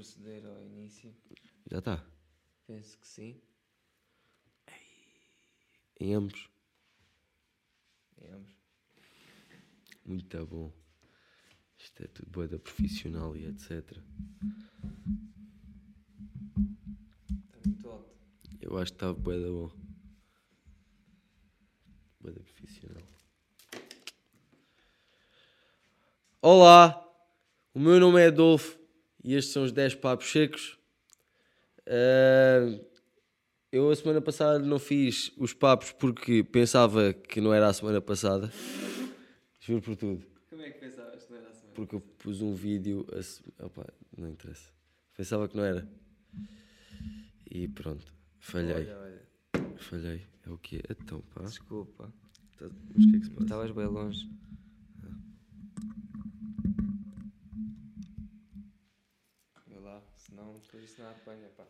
proceder ao início. Já está. Penso que sim. Em ambos. Em ambos. Muito bom. Isto é tudo boa da profissional e etc. Está muito alto. Eu acho que está boa da bom. Boa da profissional. Olá! O meu nome é Adolfo e estes são os 10 papos secos. Ah, eu a semana passada não fiz os papos porque pensava que não era a semana passada. Juro por tudo. Como é que pensavas que não era a semana? Porque eu pus um vídeo. A... Opa, não interessa. Pensava que não era. E pronto. Falhei. Olha, olha. Falhei. É o quê? Então, pá. Desculpa. Tá- Mas o que é que se passa? Estavas bem longe. Vê lá, senão depois isso não apanha, pá.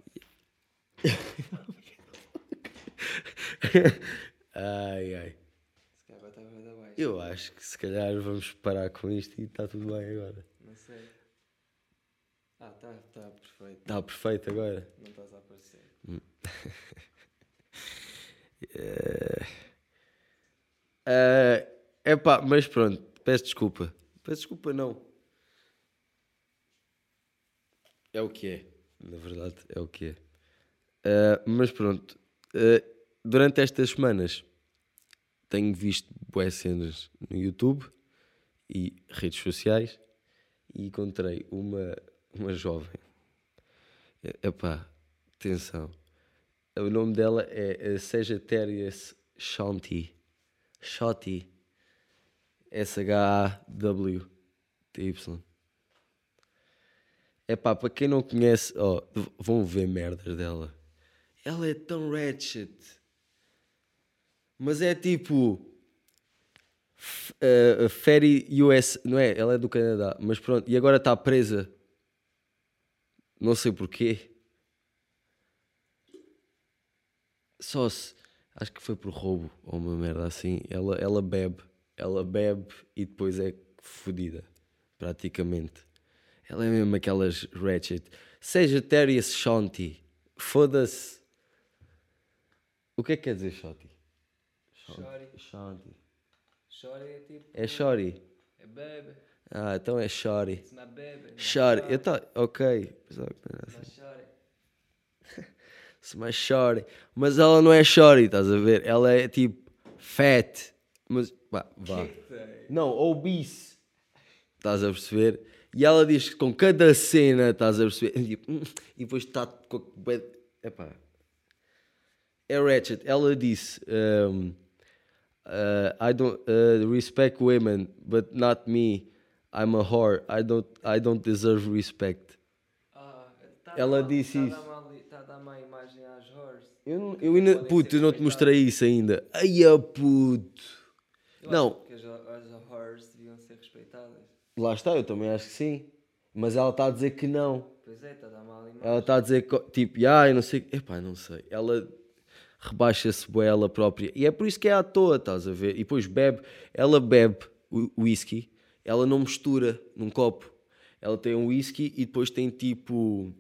ai, ai. Se calhar agora estava bem baixo. Eu acho que se calhar vamos parar com isto e está tudo bem agora. Não sei. Ah, tá, tá perfeito. Está perfeito agora. Não estás a aparecer. É epá, mas pronto. Peço desculpa. Peço desculpa, não. É o que é. Na verdade, é o que é. Eh, mas pronto. eh, durante estas semanas tenho visto boas cenas no YouTube e redes sociais e encontrei uma, uma jovem. Epá, atenção. O nome dela é eh, Sagittarius Shanti. Shotty. S-H-A-W-T-Y. É pá, para quem não conhece, v- vão ver merdas dela. Ela é tão ratchet. Mas é tipo. eh, Ferry US. Não é? Ela é do Canadá. Mas pronto. E agora está presa. Não sei porquê. Só se. Acho que foi por roubo ou uma merda assim. Ela, ela bebe. Ela bebe e depois é fodida. Praticamente. Ela é mesmo aquelas ratchet. Seja Terius Shanti. Foda-se. O que é que quer dizer Shanti? Shanti. Shorty é tipo. É Shorty. É baby. Ah, então é baby. Shorty. Eu tá... Ok. Pensava que era assim. Shorty. Mas ela não é shorty, estás a ver? Ela é tipo fat. Mas vá. Não, obese. Estás a perceber? E ela diz que com cada cena, estás a perceber? E, tipo, hum, e depois está Epá. É Ratchet. Ela disse: um, uh, I don't uh, respect women, but not me. I'm a whore. I don't, I don't deserve respect. Ah, tá Ela dar- disse tá isso. Está a dar má imagem às horrors. Eu, não- eu ainda. Puto, eu não te mostrei isso ainda. Ai, a puto. Eu Não. acho que as, as horrors deviam ser respeitadas. Lá está, eu também acho que sim. Mas ela está a dizer que não. Pois é, está a dar má imagem. Ela está a dizer que, tipo, ah, eu não sei. Epá, não sei. Ela rebaixa-se bué ela própria. E é por isso que é à toa, estás a ver? E depois bebe. Ela bebe o whisky. Ela não mistura num copo. Ela tem um whisky e depois tem tipo.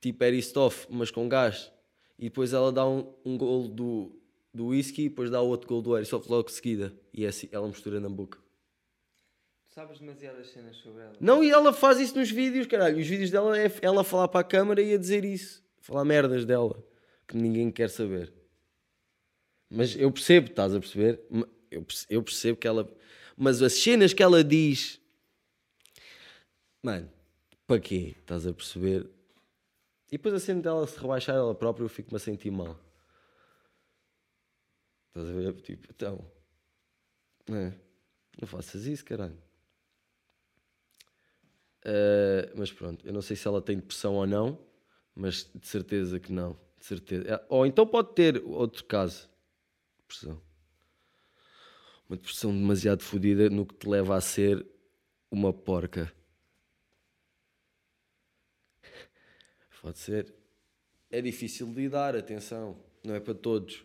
Tipo Aristoff, mas com gás. E depois ela dá um, um golo do, do whisky e depois dá outro golo do Aristoff logo de seguida. E é assim, ela mistura na boca. Sabes demasiadas cenas sobre ela. Não, e ela faz isso nos vídeos, caralho. Os vídeos dela é ela falar para a câmara e a dizer isso. Falar merdas dela. Que ninguém quer saber. Mas eu percebo, estás a perceber? Eu percebo que ela. Mas as cenas que ela diz. Mano, para quê? Estás a perceber? E depois a cena dela se rebaixar ela própria, eu fico-me a sentir mal. Estás a ver? Tipo, então. Não, é? não faças isso, caralho. Uh, mas pronto, eu não sei se ela tem depressão ou não, mas de certeza que não. De certeza. É, Ou então pode ter outro caso. Depressão. Uma depressão demasiado fodida no que te leva a ser uma porca. Pode ser. É difícil de lidar, atenção. Não é para todos.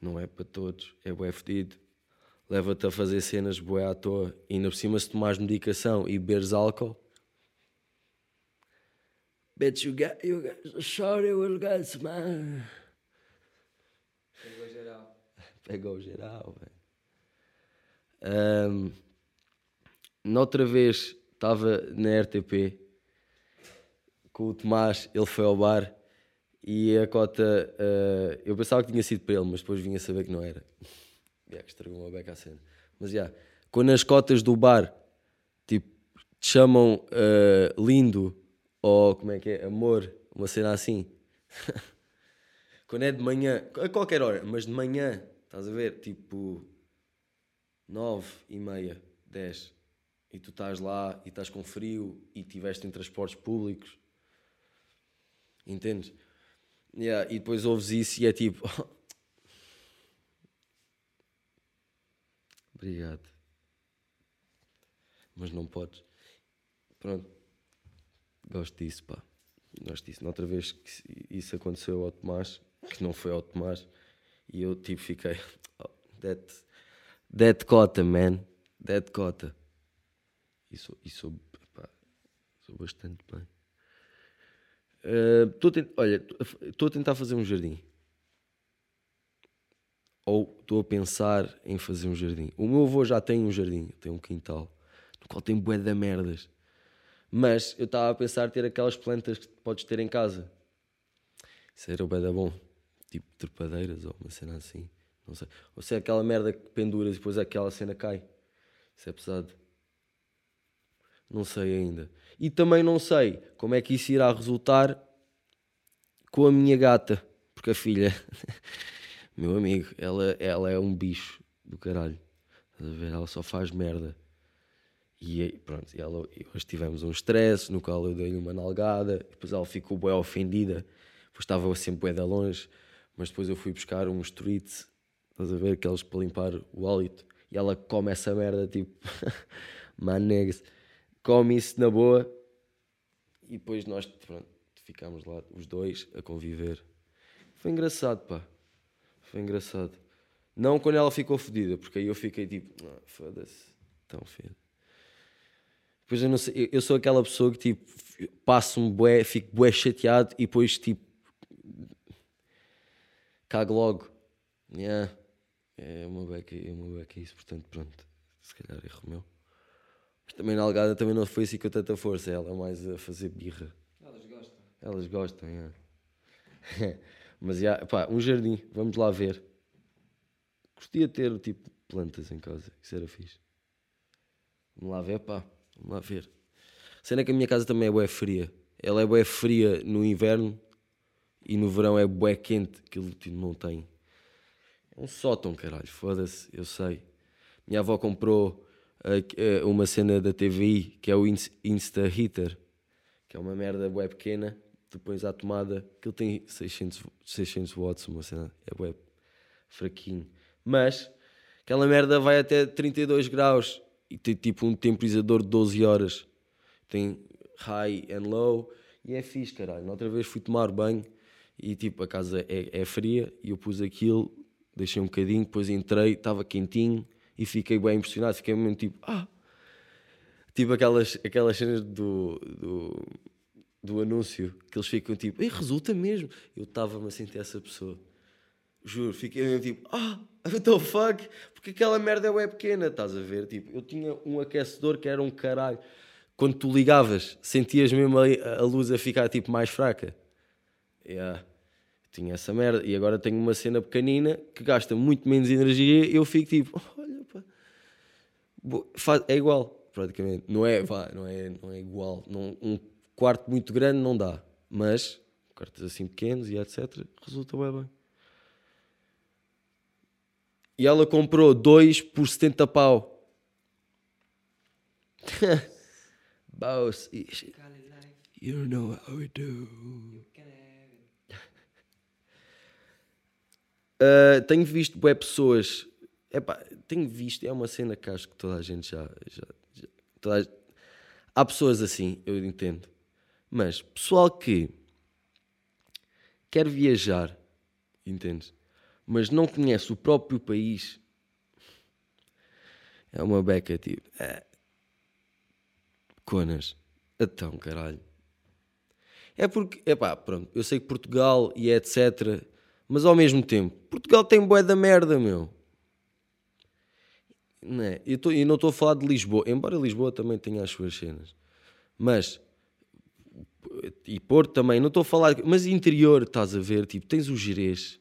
Não é para todos. É bué fedido. Leva-te a fazer cenas boé à toa. E ainda por cima, se tomares medicação e beberes álcool. Bet you got, you got, sorry, will get man. Pegou geral. Pegou geral, velho. Ahm, noutra vez estava na RTP com o Tomás, ele foi ao bar e a cota. ah, eu pensava que tinha sido para ele, mas depois vinha saber que não era. Yeah, que estragou uma beca à cena. Mas já, quando as cotas do bar tipo, te chamam ah, lindo ou como é que é? Amor, uma cena assim. Quando é de manhã, a qualquer hora, mas de manhã, estás a ver? Tipo, nove e meia, dez. E tu estás lá e estás com frio e estiveste em transportes públicos. Entendes? Yeah, e depois ouves isso e é tipo. Obrigado. Mas não podes. Pronto. Gosto disso, pá. Gosto disso. Noutra vez que isso aconteceu ao Tomás, que não foi ao Tomás, e eu tipo fiquei. Oh, that, that cota, man. That cota. E sou, e sou, pá, sou bastante bem. Eh, tô tent- olha, estou a tentar fazer um jardim. Ou estou a pensar em fazer um jardim. O meu avô já tem um jardim, tem um quintal, no qual tem bué de merdas. Mas eu estava a pensar ter aquelas plantas que podes ter em casa. Isso era bué da bom. Tipo trepadeiras ou uma cena assim. Não sei. Ou se é aquela merda que penduras e depois aquela cena cai. Isso é pesado. Não sei ainda. E também não sei como é que isso irá resultar com a minha gata. Porque a filha, meu amigo, ela, ela é um bicho do caralho. Estás a ver? Ela só faz merda. E pronto, ela, hoje tivemos um stress no qual eu dei-lhe uma nalgada. Depois ela ficou bem ofendida. Depois estava sempre bué de longe. Mas depois eu fui buscar uns treats. Estás a ver? Aqueles para limpar o hálito. E ela come essa merda tipo. Manegas. Come isso na boa. E depois nós, pronto, ficámos lá os dois a conviver. Foi engraçado, pá. Foi engraçado. Não quando ela ficou fodida, porque aí eu fiquei tipo, ah, foda-se, tão feio. Depois eu não sei, eu- sou aquela pessoa que tipo, passo-me bué, fico bué chateado e depois tipo, cago logo. Yeah. É uma beca, é uma beca isso, portanto, pronto, se calhar erro meu. Mas também na Algada também não foi assim com tanta força, ela mais a fazer birra. Elas gostam. Elas gostam, é. Mas já, pá, um jardim, vamos lá ver. Gostaria de ter tipo plantas em casa, isso era fixe. Vamos lá ver, pá, vamos lá ver. A cena é que a minha casa também é bué fria. Ela é bué fria no inverno e no verão é bué quente, aquilo tipo, não tem. É um sótão, caralho, foda-se, eu sei. Minha avó comprou eh, uma cena da TVI que é o Ins- Insta Heater, que é uma merda bué pequena, pões à tomada, aquilo tem 600, 600 watts, uma cena, é bué fraquinho. Mas aquela merda vai até 32 graus e tem tipo um temporizador de 12 horas. Tem high and low e é fixe, caralho. Outra vez fui tomar banho e tipo a casa é, é fria e eu pus aquilo, deixei um bocadinho, depois entrei, estava quentinho e fiquei bem impressionado. Fiquei mesmo tipo, ah! Tipo aquelas, aquelas cenas do, do, do anúncio que eles ficam tipo, Ei, resulta mesmo. Eu estava-me a sentir essa pessoa. Juro, fiquei tipo, ah, what the fuck? Porque aquela merda é pequena, estás a ver? Tipo, eu tinha um aquecedor que era um caralho. Quando tu ligavas, sentias mesmo a, a luz a ficar tipo mais fraca. Yeah. Tinha essa merda. E agora tenho uma cena pequenina que gasta muito menos energia e eu fico tipo, olha pá. Bo- faz- É igual, praticamente. Não é, vá, não é, não é igual. Não, um quarto muito grande não dá. Mas, quartos assim pequenos e etc. Resulta bem bem. E ela comprou dois por 70 pau. Boss, you know how we do. Uh, tenho visto bué pessoas. Epá, tenho visto, é uma cena que acho que toda a gente já. já, já- a- há pessoas assim, eu entendo. Mas pessoal que quer viajar, entendes? Mas não conhece o próprio país, É uma beca tipo. É. Conas. Então, caralho. É porque, epá, pronto, eu sei que Portugal e etc. Mas ao mesmo tempo, Portugal tem bué da merda, meu. Não é? E não estou a falar de Lisboa, embora Lisboa também tenha as suas cenas. Mas, e Porto também, não estou a falar, mas interior, estás a ver, tipo, tens o Jerez,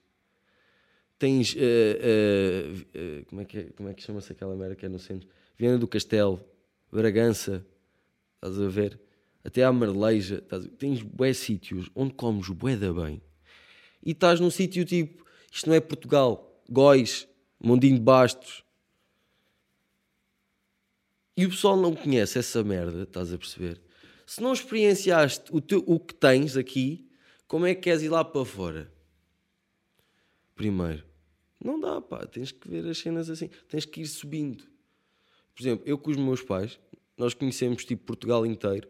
tens, eh, eh, eh, como é que, é, como é que chama-se aquela merda que é no centro? Viana do Castelo, Bragança, estás a ver? Até à Marleja, a tens bué sítios onde comes bué da bem. E estás num sítio tipo, isto não é Portugal, Góis, Mondinho de Bastos. E o pessoal não conhece essa merda, estás a perceber? Se não experienciaste o, teu, o que tens aqui, como é que queres ir lá para fora? Primeiro, não dá, pá, tens que ver as cenas assim, tens que ir subindo. Por exemplo, eu com os meus pais, nós conhecemos tipo Portugal inteiro.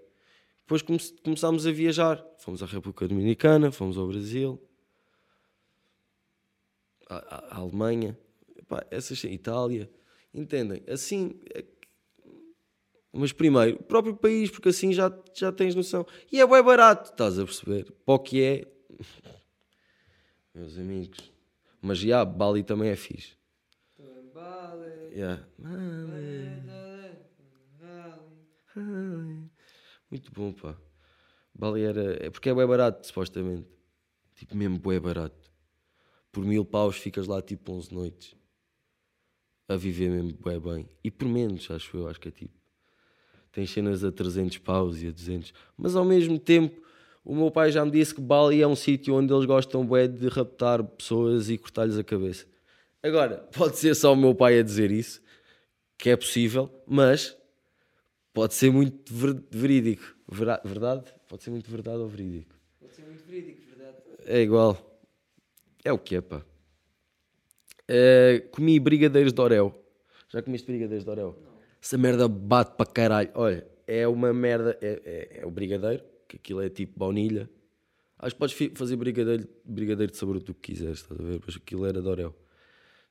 Depois come- começámos a viajar. Fomos à República Dominicana, fomos ao Brasil, à, à- Alemanha, Pá, essas, Itália. Entendem? Assim, é mas primeiro, o próprio país, porque assim já, já tens noção. E é bem barato, estás a perceber? Para o que é, meus amigos. Mas já, Bali também é fixe. Vale, Yeah. Bali. Muito bom, pá. Bali era. É porque é bem barato, supostamente. Tipo, mesmo bem barato. Por mil paus ficas lá tipo 11 noites. A viver mesmo bem bem. E por menos, acho eu. Acho que é tipo. Tens cenas a 300 paus e a 200. Mas ao mesmo tempo, o meu pai já me disse que Bali é um sítio onde eles gostam bem de raptar pessoas e cortar-lhes a cabeça. Agora, pode ser só o meu pai a dizer isso, que é possível, mas pode ser muito ver- verídico. Vera- verdade? Pode ser muito verdade ou verídico. Pode ser muito verídico, verdade? É igual. É o que é, pá. Eh, comi brigadeiros de Orel. Já comeste brigadeiros de Orel? Essa merda bate para caralho. Olha, é uma merda. É, é- é o brigadeiro, que aquilo é tipo baunilha. Acho que podes fazer brigadeiro, brigadeiro de sabor do que quiseres, estás a ver? Mas aquilo era de Orel.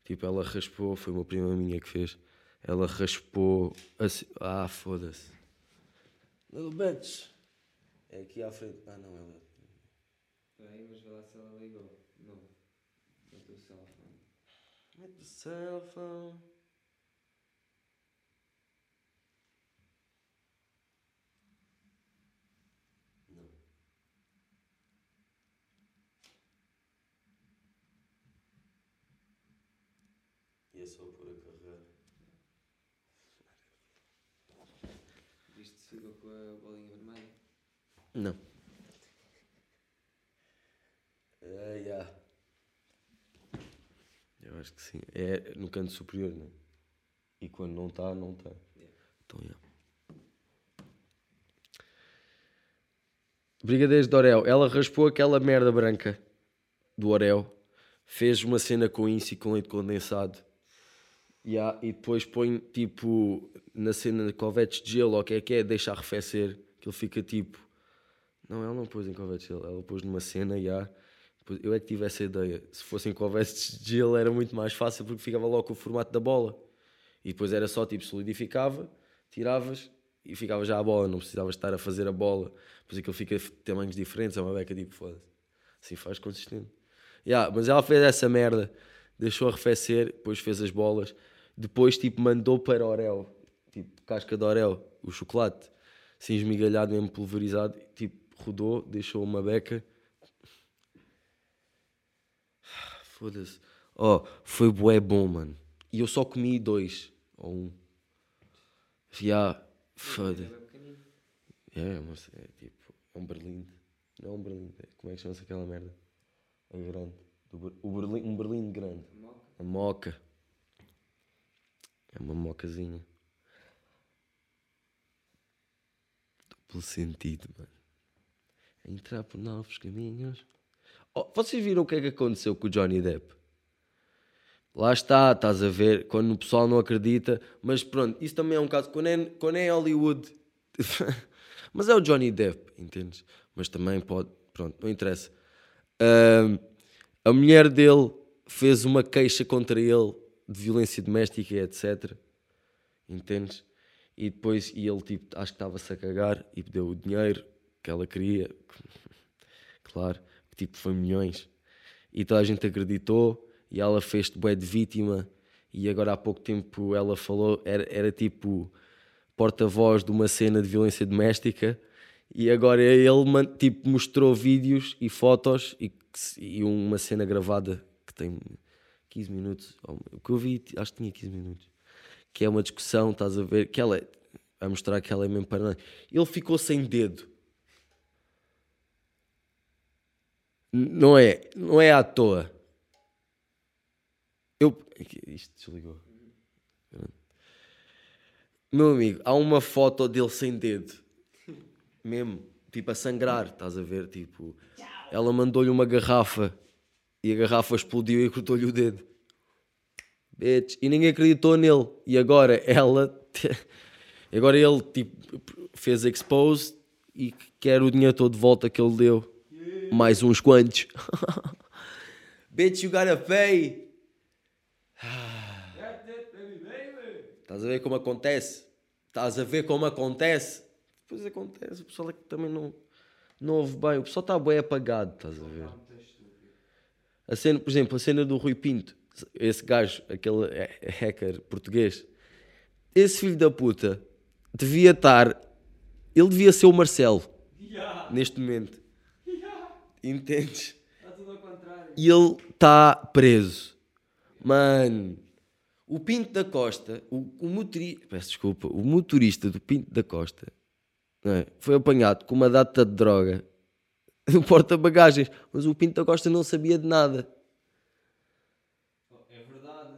Tipo, ela raspou, foi uma prima minha que fez. Ela raspou assim. Ah, foda-se. Little bitch. É aqui à frente. Ah, não, ela. Espera aí, mas vê lá se ela ligou. Não. No teu telefone. Mete o cell phone. Só pôr a carregar. Isto ficou com a bolinha vermelha. Não. Ah, yeah. Eu acho que sim. É no canto superior, não é? E quando não está, não está. Yeah. Então, yeah. Brigadeiros de Orel. Ela raspou aquela merda branca do Orel. Fez uma cena com isso e com leite condensado. Yeah, e depois põe tipo na cena de covetes de gelo, ou o que é que é, deixa arrefecer. Que ele fica tipo. Não, ela não pôs em covetes de gelo, ela pôs numa cena, yeah. Depois, eu é que tive essa ideia. Se fossem covetes de gelo era muito mais fácil porque ficava logo o formato da bola. E depois era só tipo solidificava, tiravas e ficava já a bola. Não precisavas estar a fazer a bola. Depois aquilo fica de tamanhos diferentes, é uma beca tipo foda-se. Assim faz consistente. Yeah, mas ela fez essa merda, deixou arrefecer, depois fez as bolas, depois tipo mandou para Orel, tipo casca de Orel, o chocolate, assim esmigalhado, mesmo pulverizado, tipo rodou, deixou uma beca. Foda-se. Oh, foi bué bom, mano. E eu só comi dois, ou um. Yeah, foda-se. É mas é tipo, é um berlinde. Não é um berlinde, é- como é que chama-se aquela merda? É grande. Berlinde, um berlinde grande. Moca. A moca. É uma mocazinha. Duplo sentido, mano. Entrar por novos caminhos. Oh, vocês viram o que é que aconteceu com o Johnny Depp? Lá está, estás a ver, quando o pessoal não acredita, mas pronto, isso também é um caso, quando é, quando é Hollywood, mas é o Johnny Depp, entendes? Mas também pode, pronto, não interessa. Ahm, a mulher dele fez uma queixa contra ele de violência doméstica etc. Entendes? E depois, e ele tipo, acho que estava-se a cagar e deu o dinheiro que ela queria. Claro, tipo, foi milhões. E toda a gente acreditou e ela fez-te bué de vítima. E agora há pouco tempo ela falou, era, era tipo porta-voz de uma cena de violência doméstica. E agora ele tipo, mostrou vídeos e fotos e, e uma cena gravada que tem 15 minutos. O que eu vi, acho que tinha 15 minutos que é uma discussão, estás a ver, que ela é, a mostrar que ela é mesmo paranoia. Ele ficou sem dedo. Não é, não é à toa. Eu, isto desligou. Meu amigo, há uma foto dele sem dedo. Mesmo, tipo a sangrar, estás a ver? Tipo, ela mandou-lhe uma garrafa e a garrafa explodiu e cortou-lhe o dedo. Bitch. E ninguém acreditou nele. E agora ela. Agora ele tipo, fez expose e quer o dinheiro todo de volta que ele deu. Mais uns quantos. Bitch, you gotta pay. Estás a ver como acontece? Estás a ver como acontece? Depois acontece. O pessoal é que também não, não ouve bem. O pessoal está bem apagado, estás a ver? A cena, por exemplo, a cena do Rui Pinto, esse gajo, aquele ha- hacker português, esse filho da puta devia estar, ele devia ser o Marcelo neste momento, entendes? Está tudo ao contrário. E ele está preso, mano. O Pinto da Costa, o, o motorista, peço desculpa, o motorista do Pinto da Costa é? foi apanhado com uma data de droga no porta-bagagens, mas o Pinto da Costa não sabia de nada. É verdade.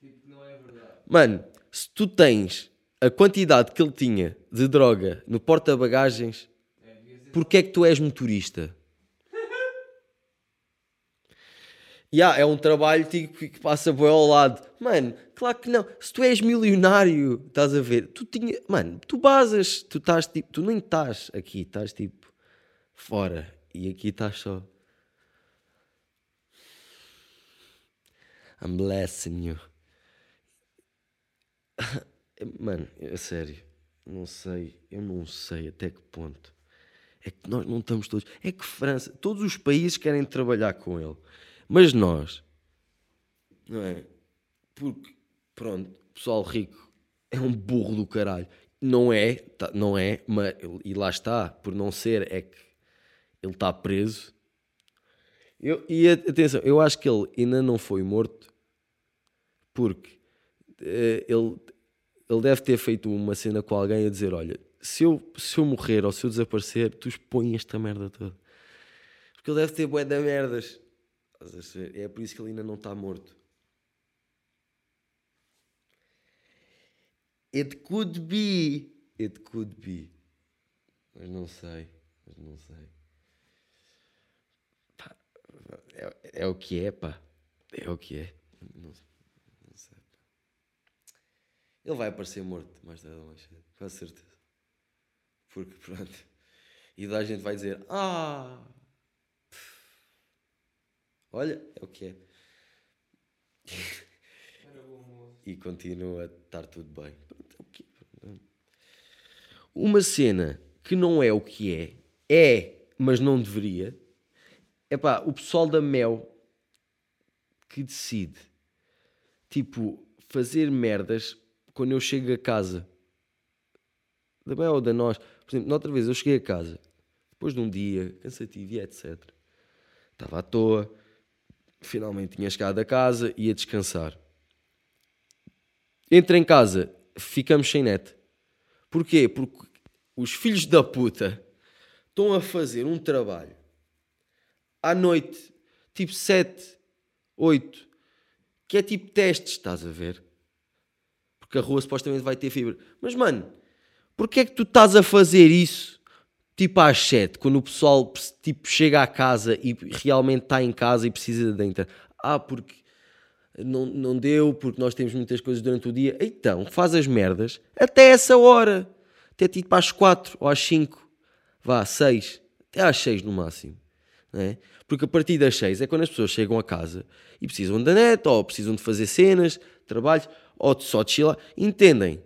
Tipo, não é verdade. Mano, se tu tens a quantidade que ele tinha de droga no porta-bagagens, É, porquê é que tu és motorista? Ya, é um trabalho tipo, que passa bem ao lado. Mano, claro que não. Se tu és milionário, estás a ver? Tu tinha, mano, tu basas, tu estás tipo, tu nem estás aqui, estás tipo fora e aqui estás só. I'm blessing you. Mano, é sério, não sei, eu não sei até que ponto. É que nós não estamos todos. É que França, todos os países querem trabalhar com ele, mas nós, não é? Porque, pronto, pessoal rico é um burro do caralho. Não é, tá- não é, mas, e lá está, por não ser, é que ele está preso. Eu, e atenção, eu acho que ele ainda não foi morto porque eh, ele, ele deve ter feito uma cena com alguém a dizer: Olha, se eu, se eu morrer ou se eu desaparecer, tu expõe esta merda toda. Porque ele deve ter bué de merdas. É por isso que ele ainda não está morto. It could be. It could be. Mas não sei. Mas não sei. É, é o que é, pá. É o que é. Não, não sei. Pá. Ele vai aparecer morto mais tarde ou mais cedo. Com certeza. Porque pronto. E da gente vai dizer: Ah! pff, Olha, é o que é. E continua a estar tudo bem. Pronto, é o que é. Uma cena que não é o que é, é, mas não deveria, é pá, o pessoal da Mel que decide, tipo, fazer merdas quando eu chego a casa. Da Mel ou da nós. Por exemplo, noutra vez eu cheguei a casa, depois de um dia cansativo e etc. Estava à toa, finalmente tinha chegado a casa, ia descansar. Entra em casa, ficamos sem net. Porquê? Porque os filhos da puta estão a fazer um trabalho à noite, tipo 7, 8, que é tipo testes, estás a ver? Porque a rua supostamente vai ter fibra. Mas, mano, porquê é que tu estás a fazer isso tipo às 7, quando o pessoal tipo, chega à casa e realmente está em casa e precisa da internet? Ah, porque não, não deu, porque nós temos muitas coisas durante o dia. Então, faz as merdas até essa hora. Até tipo às 4 ou às 5. Vá, 6. Até às 6 no máximo. É? Porque a partir das 6 é quando as pessoas chegam a casa e precisam da net, ou precisam de fazer cenas, trabalhos, ou só de chilar. Entendem?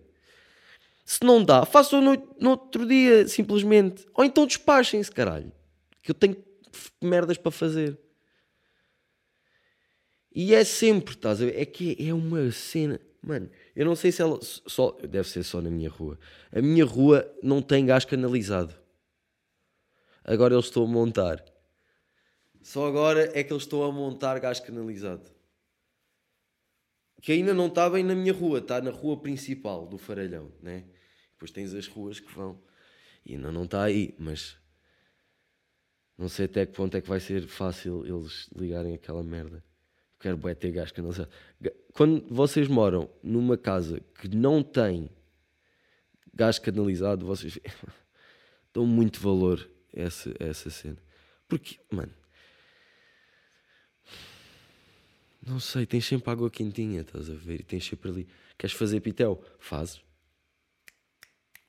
Se não dá, façam no, no outro dia, simplesmente. Ou então despachem-se, caralho. Que eu tenho merdas para fazer. E é sempre, estás a ver? É que é uma cena. Mano, eu não sei se ela. Só, deve ser só na minha rua. A minha rua não tem gás canalizado. Agora eles estão a montar. Só agora é que eles estão a montar gás canalizado. Que ainda não está bem na minha rua, está na rua principal do Faralhão, né? Depois tens as ruas que vão. E ainda não está aí, mas. Não sei até que ponto é que vai ser fácil eles ligarem aquela merda. Quero bué ter gás canalizado. Quando vocês moram numa casa que não tem gás canalizado, vocês dão muito valor a essa, a essa cena. Porque, mano, não sei, tens sempre água quentinha, estás a ver? E tens sempre ali. Queres fazer pitel? Fazes.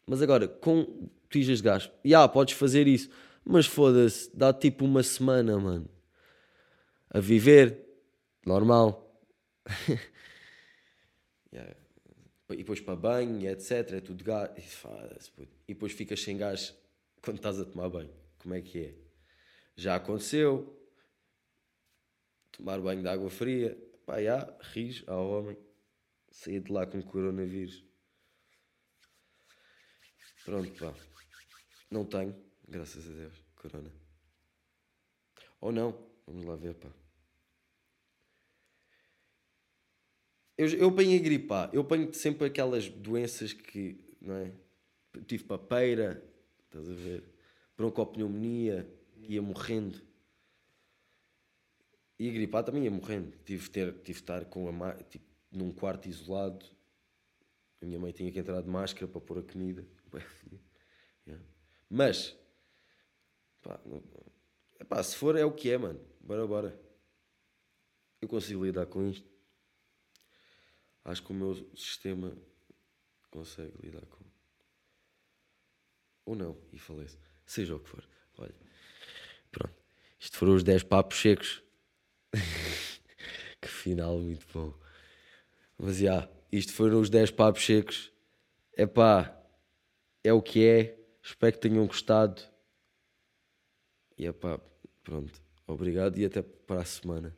Mas agora, com tijas de gás, já, yeah, podes fazer isso. Mas foda-se, dá tipo uma semana, mano. A viver, normal. yeah. E depois para banho, etc. É tudo gás. E depois ficas sem gás quando estás a tomar banho. Como é que é? Já aconteceu. Tomar banho de água fria. Pá, já, ris ao homem. Sair de lá com coronavírus. Pronto, pá. Não tenho, graças a Deus, corona. Ou não, vamos lá ver, pá. Eu, eu apanhei gripe, Eu apanho sempre aquelas doenças que, não é? tive papeira, estás a ver? Broncopneumonia, ia morrendo. E a gripar também ia morrendo. Tive, ter, tive de estar com a, tipo, num quarto isolado. A minha mãe tinha que entrar de máscara para pôr a comida. yeah. Mas, pá, pá, se for é o que é, mano. Bora, bora. Eu consigo lidar com isto. Acho que o meu sistema consegue lidar com. Ou não, e falece. Seja o que for. Olha, pronto. Isto foram os 10 papos secos. que final muito bom. Mas já, yeah, isto foram os 10 papos secos. É pá, é o que é. Espero que tenham gostado. E é pá, pronto. Obrigado e até para a semana.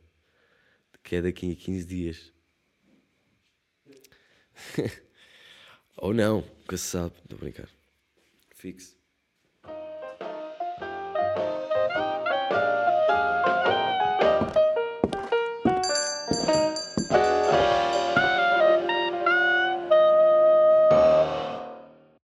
Que é daqui a 15 dias. Ou não, nunca se sabe. Estou a brincar. Fixe.